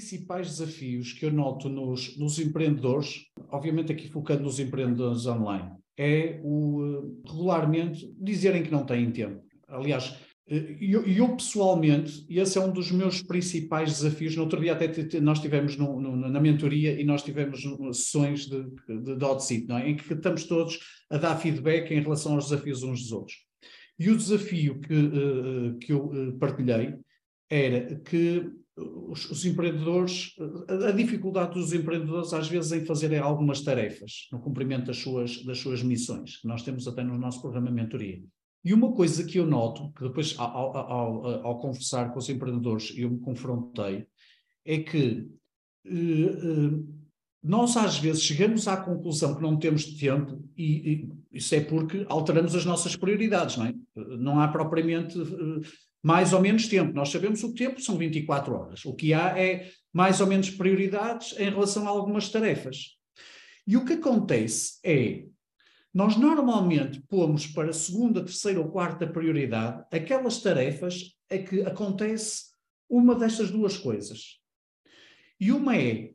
Principais desafios que eu noto nos, nos empreendedores, obviamente aqui focando nos empreendedores online, é o eh, regularmente dizerem que não têm tempo. Aliás, eh, eu, eu, pessoalmente, esse é um dos meus principais desafios, no outro dia até nós tivemos no, no, na mentoria e nós tivemos sessões de, de, de hot seat, é? em que estamos todos a dar feedback em relação aos desafios uns dos outros. E o desafio que, uh, que eu partilhei era que os, os, empreendedores, a, dificuldade dos empreendedores às vezes em fazerem algumas tarefas no cumprimento das suas, das suas missões, que nós temos até no nosso programa mentoria. E uma coisa que eu noto, que depois ao, ao, ao, ao conversar com os empreendedores eu me confrontei, é que uh, uh, nós às vezes chegamos à conclusão que não temos tempo e, e, isso é porque alteramos as nossas prioridades, não é? Não há propriamente mais ou menos tempo. Nós sabemos o tempo são 24 horas. O que há é mais ou menos prioridades em relação a algumas tarefas. E o que acontece é, nós normalmente pomos para segunda, terceira ou quarta prioridade aquelas tarefas a que acontece uma destas duas coisas. E uma é,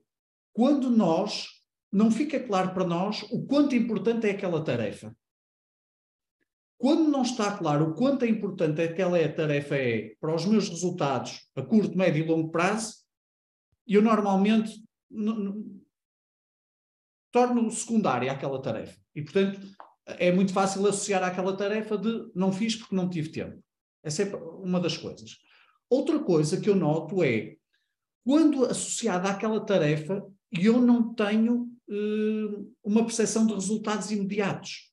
quando nós, não fica claro para nós o quanto importante é aquela tarefa. Quando não está claro o quanto é importante aquela tarefa é para os meus resultados a curto, médio e longo prazo, eu normalmente torno secundária aquela tarefa. E, portanto, é muito fácil associar àquela tarefa de não fiz porque não tive tempo. Essa é uma das coisas. Outra coisa que eu noto é quando associada àquela tarefa eu não tenho uh, uma percepção de resultados imediatos.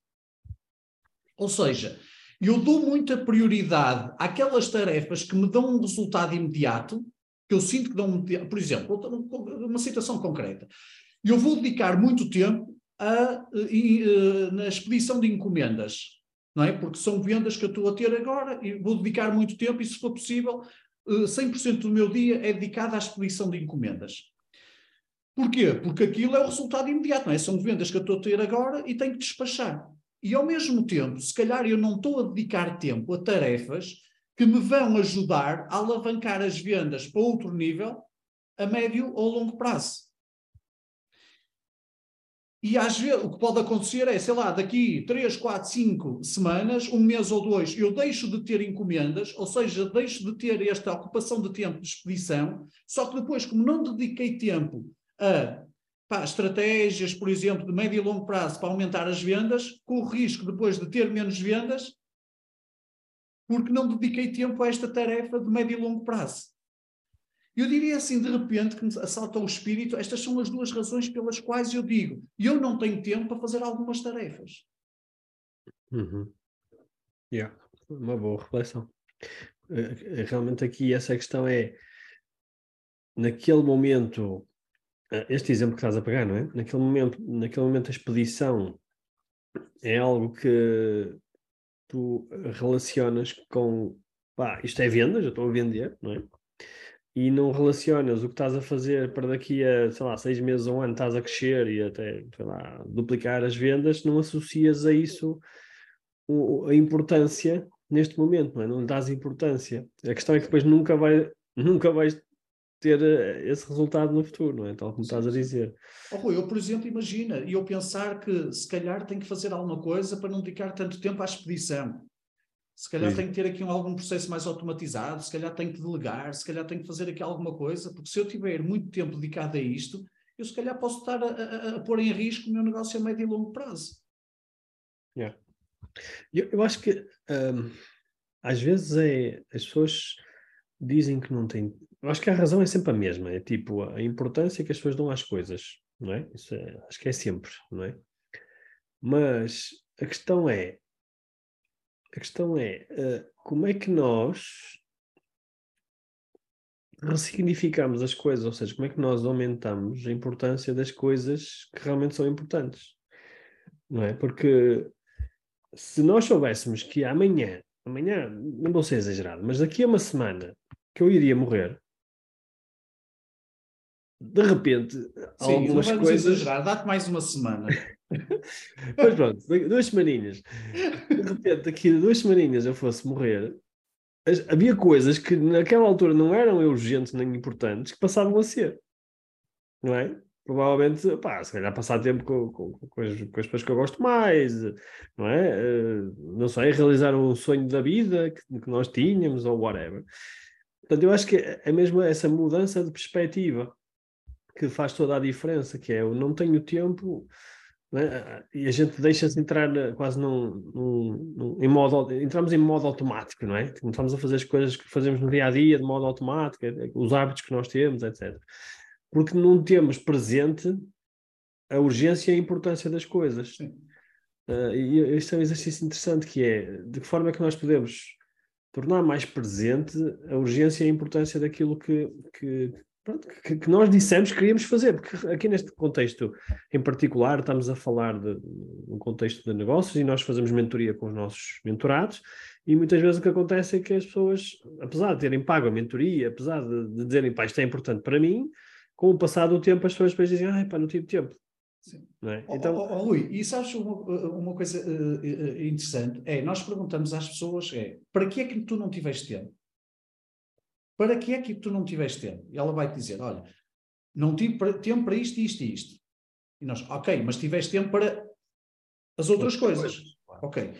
Ou seja, eu dou muita prioridade àquelas tarefas que me dão um resultado imediato, que eu sinto que dão um. Por exemplo, uma situação concreta. Eu vou dedicar muito tempo a, eh, na expedição de encomendas, não é? Porque são vendas que eu estou a ter agora e vou dedicar muito tempo e, se for possível, 100% eh, do meu dia é dedicado à expedição de encomendas. Porquê? Porque aquilo é o resultado imediato, não é? São vendas que eu estou a ter agora e tenho que despachar. E ao mesmo tempo, se calhar eu não estou a dedicar tempo a tarefas que me vão ajudar a alavancar as vendas para outro nível a médio ou longo prazo. E às vezes o que pode acontecer é, sei lá, daqui 3, 4, 5 semanas, um mês ou dois, eu deixo de ter encomendas, ou seja, deixo de ter esta ocupação de tempo de expedição, só que depois, como não dediquei tempo a pá, estratégias, por exemplo, de médio e longo prazo para aumentar as vendas, com o risco depois de ter menos vendas, porque não dediquei tempo a esta tarefa de médio e longo prazo. Eu diria assim, de repente, que me assalta o espírito, estas são as duas razões pelas quais eu digo, eu não tenho tempo para fazer algumas tarefas. Uhum. Yeah, uma boa reflexão. Eh, eh, realmente aqui essa questão é, naquele momento este exemplo que estás a pegar, não é? Naquele momento, naquele momento a expedição é algo que tu relacionas com pá, isto é venda, já estou a vender, não é? E não relacionas o que estás a fazer para daqui a, sei lá, seis meses ou um ano estás a crescer e até, sei lá, duplicar as vendas, não associas a isso a importância neste momento, não é? Não lhe dás importância. A questão é que depois nunca vai, nunca vais ter eh, esse resultado no futuro, não é? Tal como estás a dizer. Oh, Rui, eu, por exemplo, imagina, e eu pensar que se calhar tenho que fazer alguma coisa para não dedicar tanto tempo à expedição. Se calhar sim. tenho que ter aqui um, algum processo mais automatizado, se calhar tenho que delegar, se calhar tenho que fazer aqui alguma coisa, porque se eu tiver muito tempo dedicado a isto, eu se calhar posso estar a, a, a pôr em risco o meu negócio a médio e longo prazo. Yeah. Eu, eu acho que um, às vezes é, as pessoas dizem que não eu acho que a razão é sempre a mesma, é tipo a importância que as pessoas dão às coisas, não é? Isso é, acho que é sempre, não é? Mas a questão é, a questão é, uh, como é que nós ressignificamos as coisas, ou seja, como é que nós aumentamos a importância das coisas que realmente são importantes? não é? Porque se nós soubéssemos que amanhã, amanhã, não vou ser exagerado, mas daqui a uma semana que eu iria morrer, de repente, Sim, algumas não coisas. exagerar, dá-te mais uma semana. Mas pronto, duas semaninhas. De repente, daqui a duas semaninhas eu fosse morrer, havia coisas que naquela altura não eram urgentes nem importantes que passavam a ser. Não é? Provavelmente, pá, se calhar passar tempo com, com, com, as, com as pessoas que eu gosto mais, não é? Eh, não sei, realizar um sonho da vida que, que nós tínhamos ou whatever. Portanto, eu acho que é mesmo essa mudança de perspectiva que faz toda a diferença, que é eu não tenho tempo, né? e a gente deixa-se entrar quase num, num- num- em modo, entramos em modo automático, não é? Começamos a fazer as coisas que fazemos no dia a dia de modo automático, eh, os hábitos que nós temos, etc. Porque não temos presente a urgência e a importância das coisas. Uh, e este é um exercício interessante que é de que forma é que nós podemos tornar mais presente a urgência e a importância daquilo que, que, pronto, que, que nós dissemos que queríamos fazer, porque aqui neste contexto em particular estamos a falar de um contexto de negócios e nós fazemos mentoria com os nossos mentorados e muitas vezes o que acontece é que as pessoas, apesar de terem pago a mentoria, apesar de, de dizerem, pá, isto é importante para mim, com o passar do tempo as pessoas depois dizem, ah, pá, não tive tempo. Sim. É? Então, ó, ó, Rui, e sabes uma, uma coisa eh, eh, interessante? É, nós perguntamos às pessoas, é, para que é que tu não tiveste tempo? Para que é que tu não tiveste tempo? E ela vai te dizer, olha, não tive tempo para isto, isto e isto. E nós, ok, mas tiveste tempo para as outras coisas. Ok.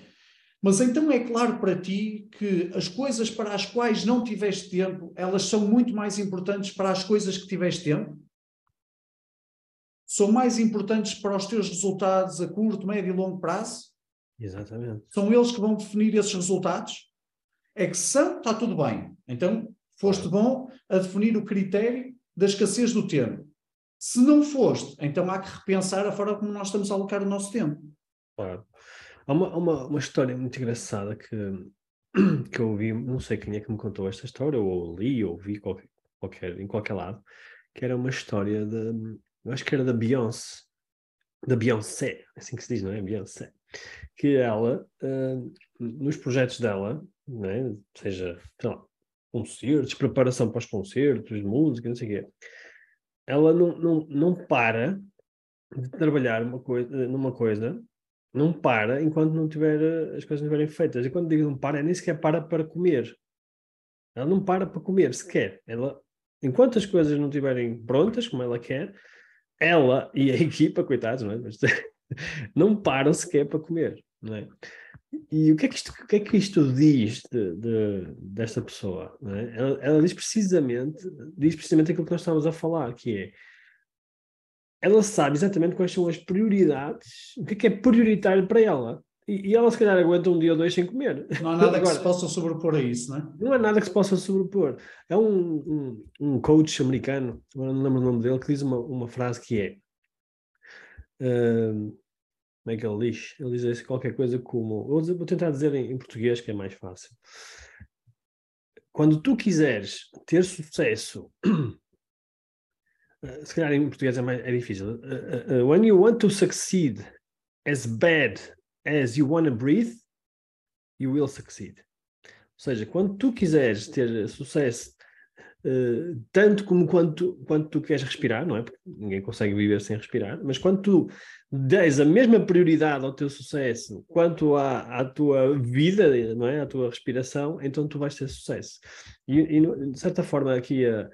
Mas então é claro para ti que as coisas para as quais não tiveste tempo, elas são muito mais importantes para as coisas que tiveste tempo? São mais importantes para os teus resultados a curto, médio e longo prazo? exatamente. São eles que vão definir esses resultados? É que são, está tudo bem. Então, foste bom a definir o critério da escassez do tempo. Se não foste, então há que repensar a forma como nós estamos a alocar o nosso tempo. Claro. Há uma, uma, uma história muito engraçada que, que eu ouvi, não sei quem é que me contou esta história, ou li, ou vi qualquer, qualquer, em qualquer lado, que era uma história de, eu acho que era da Beyoncé, da Beyoncé, é assim que se diz, não é? Beyoncé. Que ela, ah, nos projetos dela, não é? seja, lá, concertos, preparação para os concertos, música, não sei o quê, ela não, não, não para de trabalhar uma coisa, numa coisa não para enquanto não tiver eh, as coisas não estiverem feitas. E quando digo não para, é nem sequer para para comer. Ela não para para comer sequer. Ela, enquanto as coisas não estiverem prontas, como ela quer, ela e a equipa, coitados, não é? Mas, não param sequer para comer, não é? E o que é que isto, o que é que isto diz de, de- desta pessoa? é? Ela, ela diz precisamente, diz precisamente aquilo que nós estávamos a falar, que é ela sabe exatamente quais são as prioridades, o que é que é prioritário para ela. E, e ela se calhar aguenta um dia ou dois sem comer. Não há nada que Agora- se possa sobrepor a isso, não é? Não há nada que se possa sobrepor. É um, um, um coach americano, agora não lembro o nome dele, que diz uma, uma frase que é. ahm, como é que ele diz? Ele diz assim, qualquer coisa como. Vou, dizer- vou tentar dizer em, em português que é mais fácil. Quando tu quiseres ter sucesso, eh, se calhar em português é, mais, é difícil. Eh, eh, when you want to succeed as bad as you want to breathe, you will succeed. Ou seja, quando tu quiseres ter sucesso eh, tanto como quanto, quanto tu queres respirar, não é? Porque ninguém consegue viver sem respirar, mas quando tu des a mesma prioridade ao teu sucesso quanto à, à tua vida, não é? À tua respiração, então tu vais ter sucesso. E, e, de certa forma, aqui a-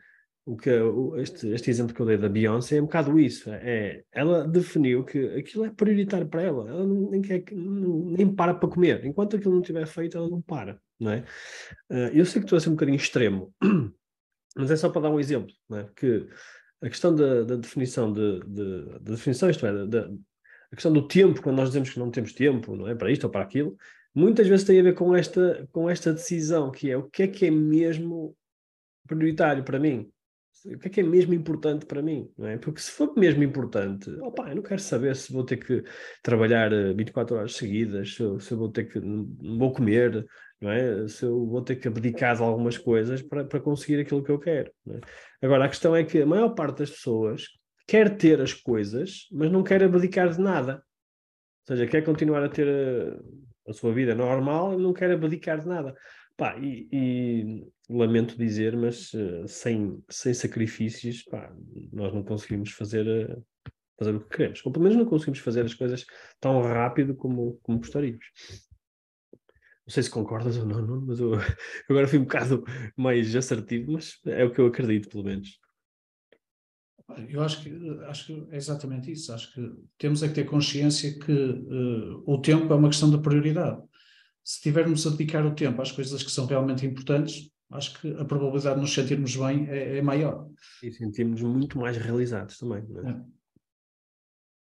o que, o- este, este exemplo que eu dei da Beyoncé é um bocado isso. É, ela definiu que aquilo é prioritário para ela. Ela nem, quer, nem para para comer. Enquanto aquilo não estiver feito, ela não para, não é? Ah, eu sei que estou a ser um bocadinho extremo, mas é só para dar um exemplo, não é? Que a questão da, da definição de, de, da definição, isto é, da- a questão do tempo, quando nós dizemos que não temos tempo, não é? Para isto ou para aquilo, muitas vezes tem a ver com esta, com esta decisão, que é o que é que é mesmo prioritário para mim? O que é que é mesmo importante para mim? Não é? Porque se for mesmo importante, opa, eu não quero saber se vou ter que trabalhar eh, 24 horas seguidas, se eu, se eu vou ter que, não vou comer, não é? Se eu vou ter que abdicar de algumas coisas para, para conseguir aquilo que eu quero. é? Agora, a questão é que a maior parte das pessoas quer ter as coisas, mas não quer abdicar de nada. seja, quer continuar a ter a, a sua vida normal e não quer abdicar de nada. Pá, e, e, lamento dizer, mas uh, sem, sem sacrifícios, pá, nós não conseguimos fazer, uh, fazer o que queremos. Ou pelo menos não conseguimos fazer as coisas tão rápido como, como gostaríamos. Não sei se concordas ou não, não mas eu, eu agora fui um bocado mais assertivo, mas é o que eu acredito, pelo menos. Eu acho que, acho que é exatamente isso. Acho que temos é que ter consciência que uh, o tempo é uma questão de prioridade. Se tivermos a dedicar o tempo às coisas que são realmente importantes, acho que a probabilidade de nos sentirmos bem é, é maior. E sentirmos muito mais realizados também. É?